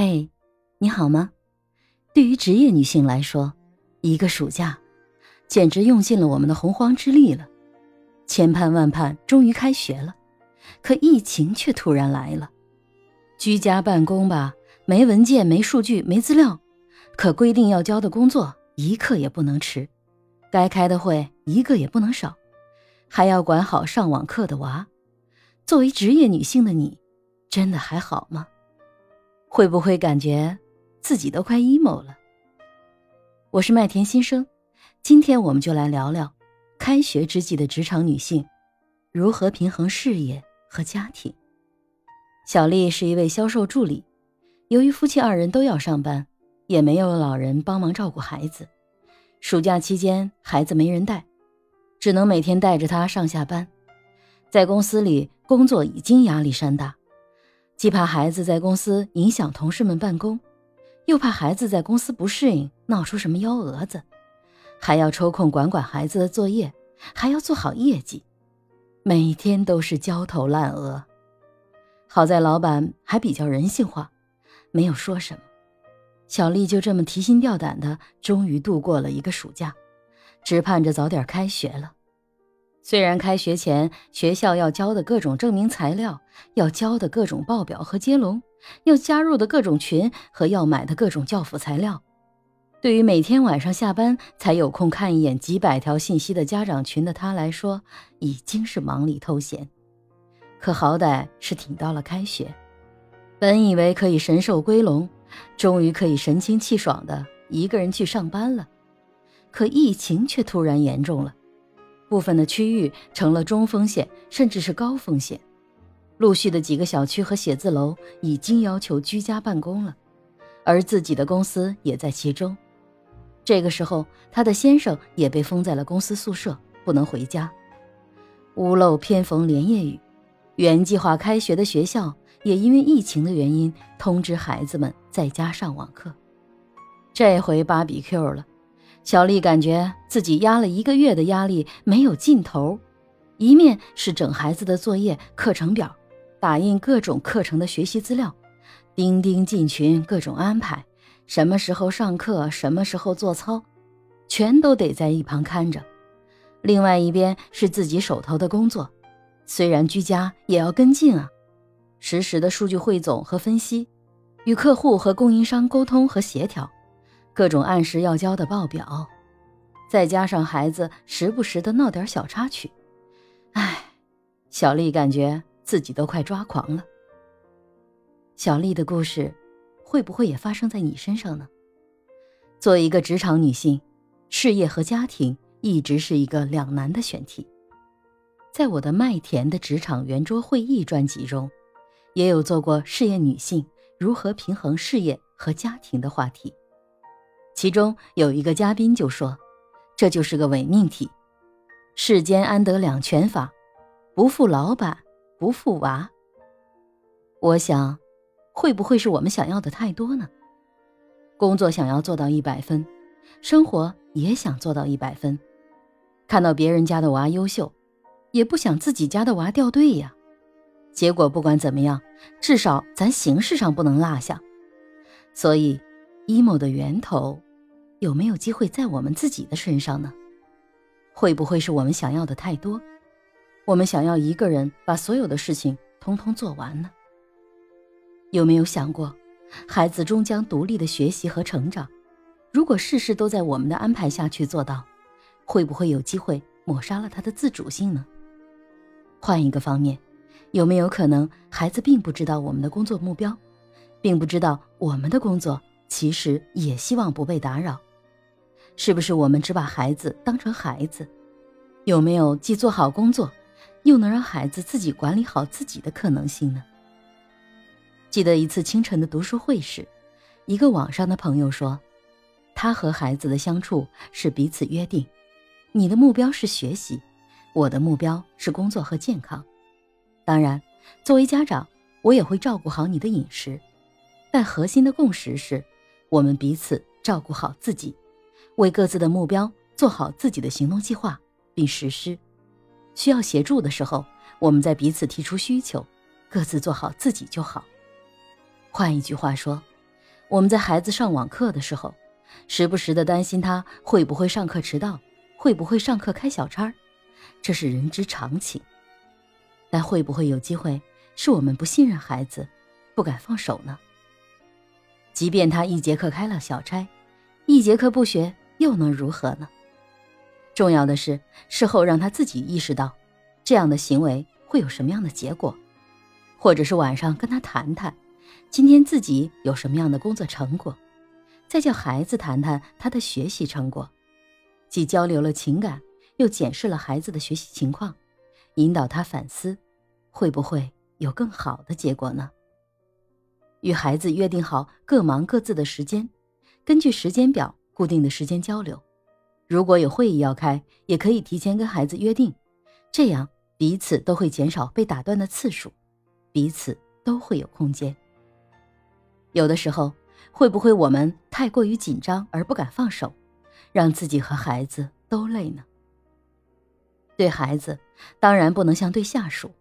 嘿，你好吗？对于职业女性来说，一个暑假，简直用尽了我们的洪荒之力了。千盼万盼，终于开学了，可疫情却突然来了。居家办公吧，没文件、没数据、没资料，可规定要交的工作一刻也不能迟，该开的会一个也不能少，还要管好上网课的娃。作为职业女性的你，真的还好吗？会不会感觉自己都快 emo 了？我是麦田新生，今天我们就来聊聊开学之际的职场女性如何平衡事业和家庭。小丽是一位销售助理，由于夫妻二人都要上班，也没有老人帮忙照顾孩子，暑假期间孩子没人带，只能每天带着他上下班。在公司里工作已经压力山大。既怕孩子在公司影响同事们办公，又怕孩子在公司不适应闹出什么幺蛾子，还要抽空管管孩子的作业，还要做好业绩，每天都是焦头烂额。好在老板还比较人性化，没有说什么。小丽就这么提心吊胆的，终于度过了一个暑假，只盼着早点开学了。虽然开学前学校要交的各种证明材料、要交的各种报表和接龙、要加入的各种群和要买的各种教辅材料，对于每天晚上下班才有空看一眼几百条信息的家长群的他来说，已经是忙里偷闲。可好歹是挺到了开学，本以为可以神兽归笼，终于可以神清气爽的一个人去上班了，可疫情却突然严重了。部分的区域成了中风险，甚至是高风险。陆续的几个小区和写字楼已经要求居家办公了，而自己的公司也在其中。这个时候，他的先生也被封在了公司宿舍，不能回家。屋漏偏逢连夜雨，原计划开学的学校也因为疫情的原因通知孩子们在家上网课。这回芭比 Q 了。小丽感觉自己压了一个月的压力没有尽头，一面是整孩子的作业、课程表，打印各种课程的学习资料，钉钉进群，各种安排，什么时候上课，什么时候做操，全都得在一旁看着；另外一边是自己手头的工作，虽然居家也要跟进啊，实时的数据汇总和分析，与客户和供应商沟通和协调。各种按时要交的报表，再加上孩子时不时的闹点小插曲，唉，小丽感觉自己都快抓狂了。小丽的故事，会不会也发生在你身上呢？作为一个职场女性，事业和家庭一直是一个两难的选题。在我的麦田的职场圆桌会议专辑中，也有做过事业女性如何平衡事业和家庭的话题。其中有一个嘉宾就说：“这就是个伪命题，世间安得两全法，不负老板，不负娃。”我想，会不会是我们想要的太多呢？工作想要做到一百分，生活也想做到一百分，看到别人家的娃优秀，也不想自己家的娃掉队呀。结果不管怎么样，至少咱形式上不能落下。所以，emo 的源头。有没有机会在我们自己的身上呢？会不会是我们想要的太多？我们想要一个人把所有的事情通通做完呢？有没有想过，孩子终将独立的学习和成长，如果事事都在我们的安排下去做到，会不会有机会抹杀了他的自主性呢？换一个方面，有没有可能孩子并不知道我们的工作目标，并不知道我们的工作其实也希望不被打扰？是不是我们只把孩子当成孩子？有没有既做好工作，又能让孩子自己管理好自己的可能性呢？记得一次清晨的读书会时，一个网上的朋友说，他和孩子的相处是彼此约定：你的目标是学习，我的目标是工作和健康。当然，作为家长，我也会照顾好你的饮食，但核心的共识是，我们彼此照顾好自己。为各自的目标做好自己的行动计划并实施，需要协助的时候，我们在彼此提出需求，各自做好自己就好。换一句话说，我们在孩子上网课的时候，时不时的担心他会不会上课迟到，会不会上课开小差，这是人之常情。但会不会有机会是我们不信任孩子，不敢放手呢？即便他一节课开了小差，一节课不学又能如何呢？重要的是事后让他自己意识到，这样的行为会有什么样的结果，或者是晚上跟他谈谈，今天自己有什么样的工作成果，再叫孩子谈谈他的学习成果，既交流了情感，又检视了孩子的学习情况，引导他反思，会不会有更好的结果呢？与孩子约定好各忙各自的时间，根据时间表固定的时间交流。如果有会议要开，也可以提前跟孩子约定，这样彼此都会减少被打断的次数，彼此都会有空间。有的时候，会不会我们太过于紧张而不敢放手，让自己和孩子都累呢？对孩子，当然不能像对下属，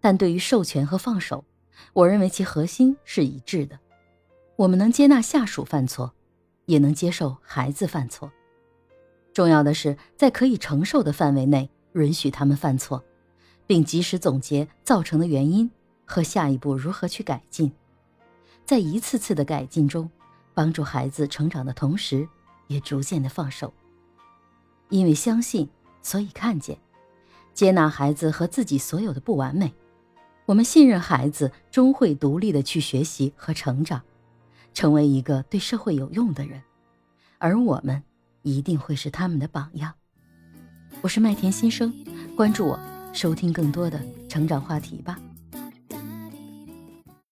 但对于授权和放手。我认为其核心是一致的，我们能接纳下属犯错，也能接受孩子犯错。重要的是在可以承受的范围内允许他们犯错，并及时总结造成的原因和下一步如何去改进。在一次次的改进中，帮助孩子成长的同时，也逐渐的放手。因为相信，所以看见，接纳孩子和自己所有的不完美。我们信任孩子终会独立的去学习和成长，成为一个对社会有用的人，而我们一定会是他们的榜样。我是麦田新生，关注我，收听更多的成长话题吧。